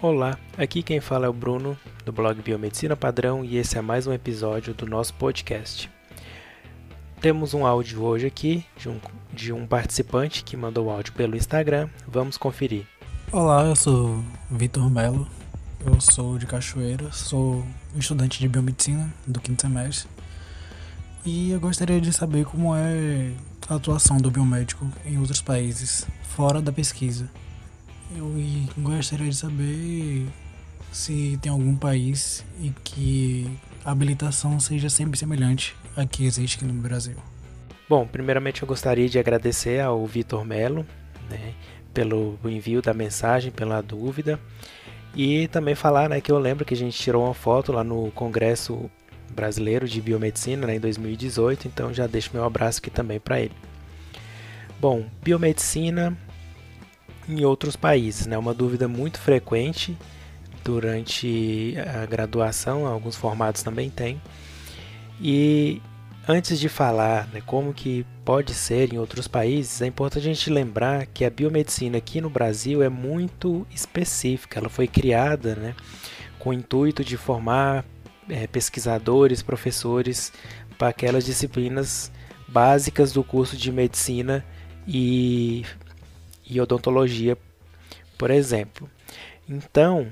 Olá, aqui quem fala é o Bruno, do blog Biomedicina Padrão, e esse é mais um episódio do nosso podcast. Temos um áudio hoje aqui de um, de um participante que mandou o áudio pelo Instagram. Vamos conferir. Olá, eu sou Vitor Melo, eu sou de Cachoeira, sou estudante de biomedicina do quinto semestre e eu gostaria de saber como é a atuação do biomédico em outros países, fora da pesquisa. Eu gostaria de saber se tem algum país em que a habilitação seja sempre semelhante à que existe aqui no Brasil. Bom, primeiramente eu gostaria de agradecer ao Vitor Melo né, pelo envio da mensagem, pela dúvida. E também falar né, que eu lembro que a gente tirou uma foto lá no Congresso Brasileiro de Biomedicina né, em 2018, então já deixo meu abraço aqui também para ele. Bom, biomedicina em outros países, né? Uma dúvida muito frequente durante a graduação, alguns formatos também tem. E antes de falar né, como que pode ser em outros países, é importante a gente lembrar que a biomedicina aqui no Brasil é muito específica. Ela foi criada né, com o intuito de formar é, pesquisadores, professores para aquelas disciplinas básicas do curso de medicina e e odontologia, por exemplo. Então,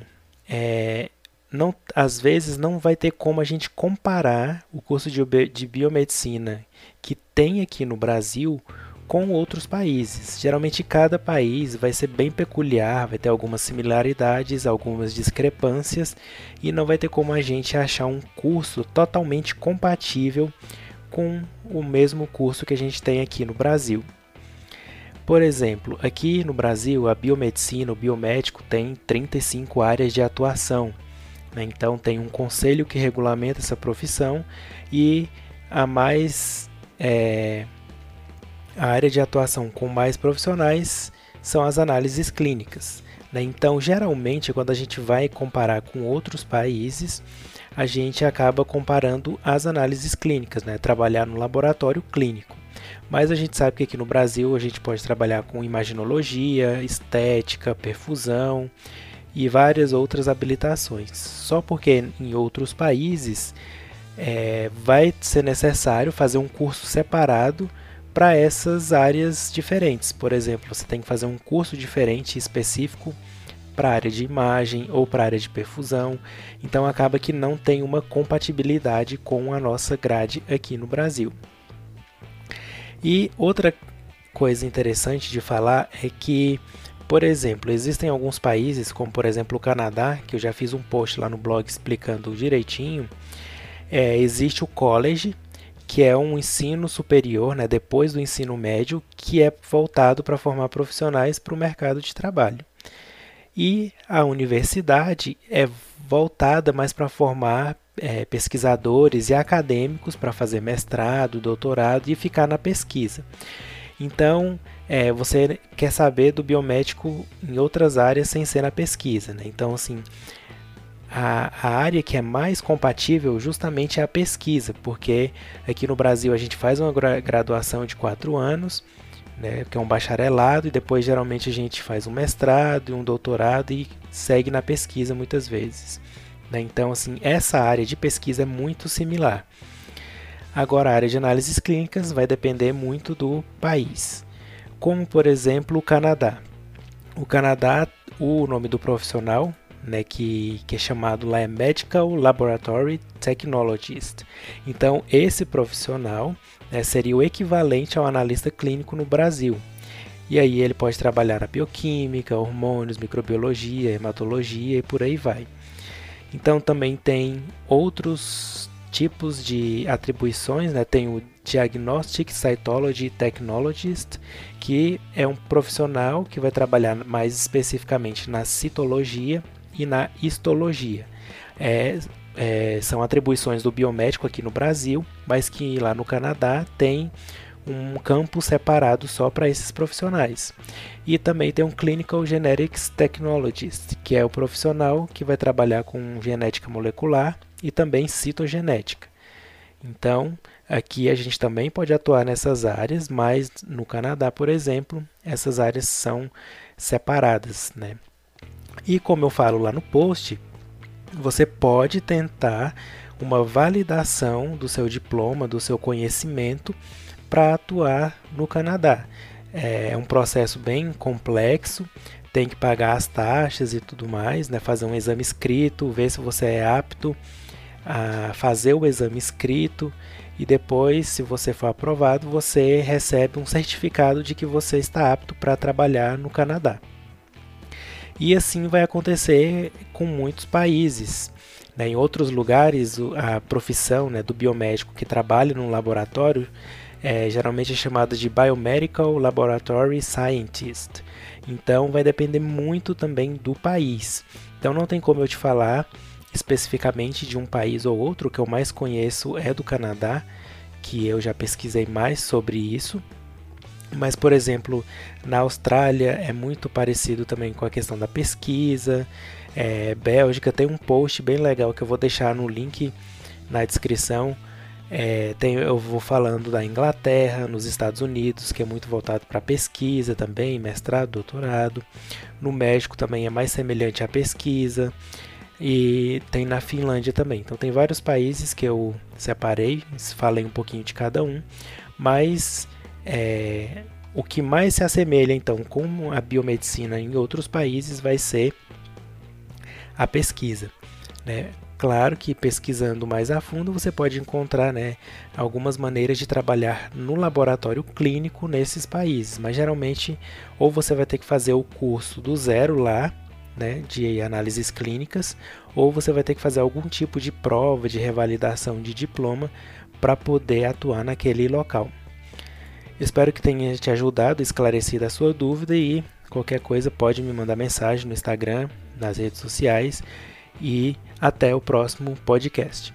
é, não, às vezes não vai ter como a gente comparar o curso de, de biomedicina que tem aqui no Brasil com outros países. Geralmente cada país vai ser bem peculiar, vai ter algumas similaridades, algumas discrepâncias e não vai ter como a gente achar um curso totalmente compatível com o mesmo curso que a gente tem aqui no Brasil. Por exemplo, aqui no Brasil, a biomedicina, o biomédico tem 35 áreas de atuação. Né? Então, tem um conselho que regulamenta essa profissão e a mais é, a área de atuação com mais profissionais são as análises clínicas. Né? Então, geralmente, quando a gente vai comparar com outros países, a gente acaba comparando as análises clínicas, né? trabalhar no laboratório clínico. Mas a gente sabe que aqui no Brasil a gente pode trabalhar com imaginologia, estética, perfusão e várias outras habilitações. Só porque em outros países é, vai ser necessário fazer um curso separado para essas áreas diferentes. Por exemplo, você tem que fazer um curso diferente específico para a área de imagem ou para a área de perfusão. Então acaba que não tem uma compatibilidade com a nossa grade aqui no Brasil. E outra coisa interessante de falar é que, por exemplo, existem alguns países, como por exemplo o Canadá, que eu já fiz um post lá no blog explicando direitinho. É, existe o college, que é um ensino superior, né, depois do ensino médio, que é voltado para formar profissionais para o mercado de trabalho. E a universidade é voltada mais para formar é, pesquisadores e acadêmicos para fazer mestrado, doutorado e ficar na pesquisa. Então, é, você quer saber do biomédico em outras áreas sem ser na pesquisa. Né? Então, assim, a, a, área que é mais compatível justamente é a pesquisa, porque aqui no Brasil a gente faz uma graduação de quatro anos, né, que é um bacharelado, e depois geralmente a gente faz um mestrado e um doutorado e segue na pesquisa muitas vezes. Né? Então, assim, essa área de pesquisa é muito similar. Agora, a área de análises clínicas vai depender muito do país, como por exemplo o Canadá. O Canadá, o nome do profissional, né, que, que é chamado lá é Medical Laboratory Technologist. Então, esse profissional né, seria o equivalente ao analista clínico no Brasil. E aí ele pode trabalhar na bioquímica, hormônios, microbiologia, hematologia e por aí vai. Então também tem outros tipos de atribuições, né? Tem o Diagnostic Cytology Technologist, que é um profissional que vai trabalhar mais especificamente na citologia e na histologia. É, é, são atribuições do biomédico aqui no Brasil, mas que lá no Canadá tem um campo separado só para esses profissionais. E também tem um Clinical Genetics Technologist, que é o profissional que vai trabalhar com genética molecular e também citogenética. Então, aqui a gente também pode atuar nessas áreas, mas no Canadá, por exemplo, essas áreas são separadas. Né? E como eu falo lá no post, você pode tentar uma validação do seu diploma, do seu conhecimento para atuar no Canadá. É um processo bem complexo, tem que pagar as taxas e tudo mais, né? fazer um exame escrito, ver se você é apto a fazer o exame escrito e depois, se você for aprovado, você recebe um certificado de que você está apto para trabalhar no Canadá. E assim vai acontecer com muitos países. Né? Em outros lugares, a profissão né, do biomédico que trabalha no laboratório é, geralmente é chamada de Biomedical Laboratory Scientist. Então vai depender muito também do país. Então não tem como eu te falar especificamente de um país ou outro, o que eu mais conheço é do Canadá, que eu já pesquisei mais sobre isso. Mas, por exemplo, na Austrália é muito parecido também com a questão da pesquisa. É, Bélgica tem um post bem legal que eu vou deixar no link na descrição. É, tem, eu vou falando da Inglaterra, nos Estados Unidos, que é muito voltado para pesquisa também, mestrado, doutorado. No México também é mais semelhante à pesquisa. E tem na Finlândia também. Então tem vários países que eu separei, falei um pouquinho de cada um, mas é, o que mais se assemelha então com a biomedicina em outros países vai ser a pesquisa. Né? Claro que pesquisando mais a fundo você pode encontrar né, algumas maneiras de trabalhar no laboratório clínico nesses países, mas geralmente ou você vai ter que fazer o curso do zero lá né, de análises clínicas, ou você vai ter que fazer algum tipo de prova de revalidação de diploma para poder atuar naquele local. Espero que tenha te ajudado, esclarecido a sua dúvida e qualquer coisa pode me mandar mensagem no Instagram, nas redes sociais e até o próximo podcast.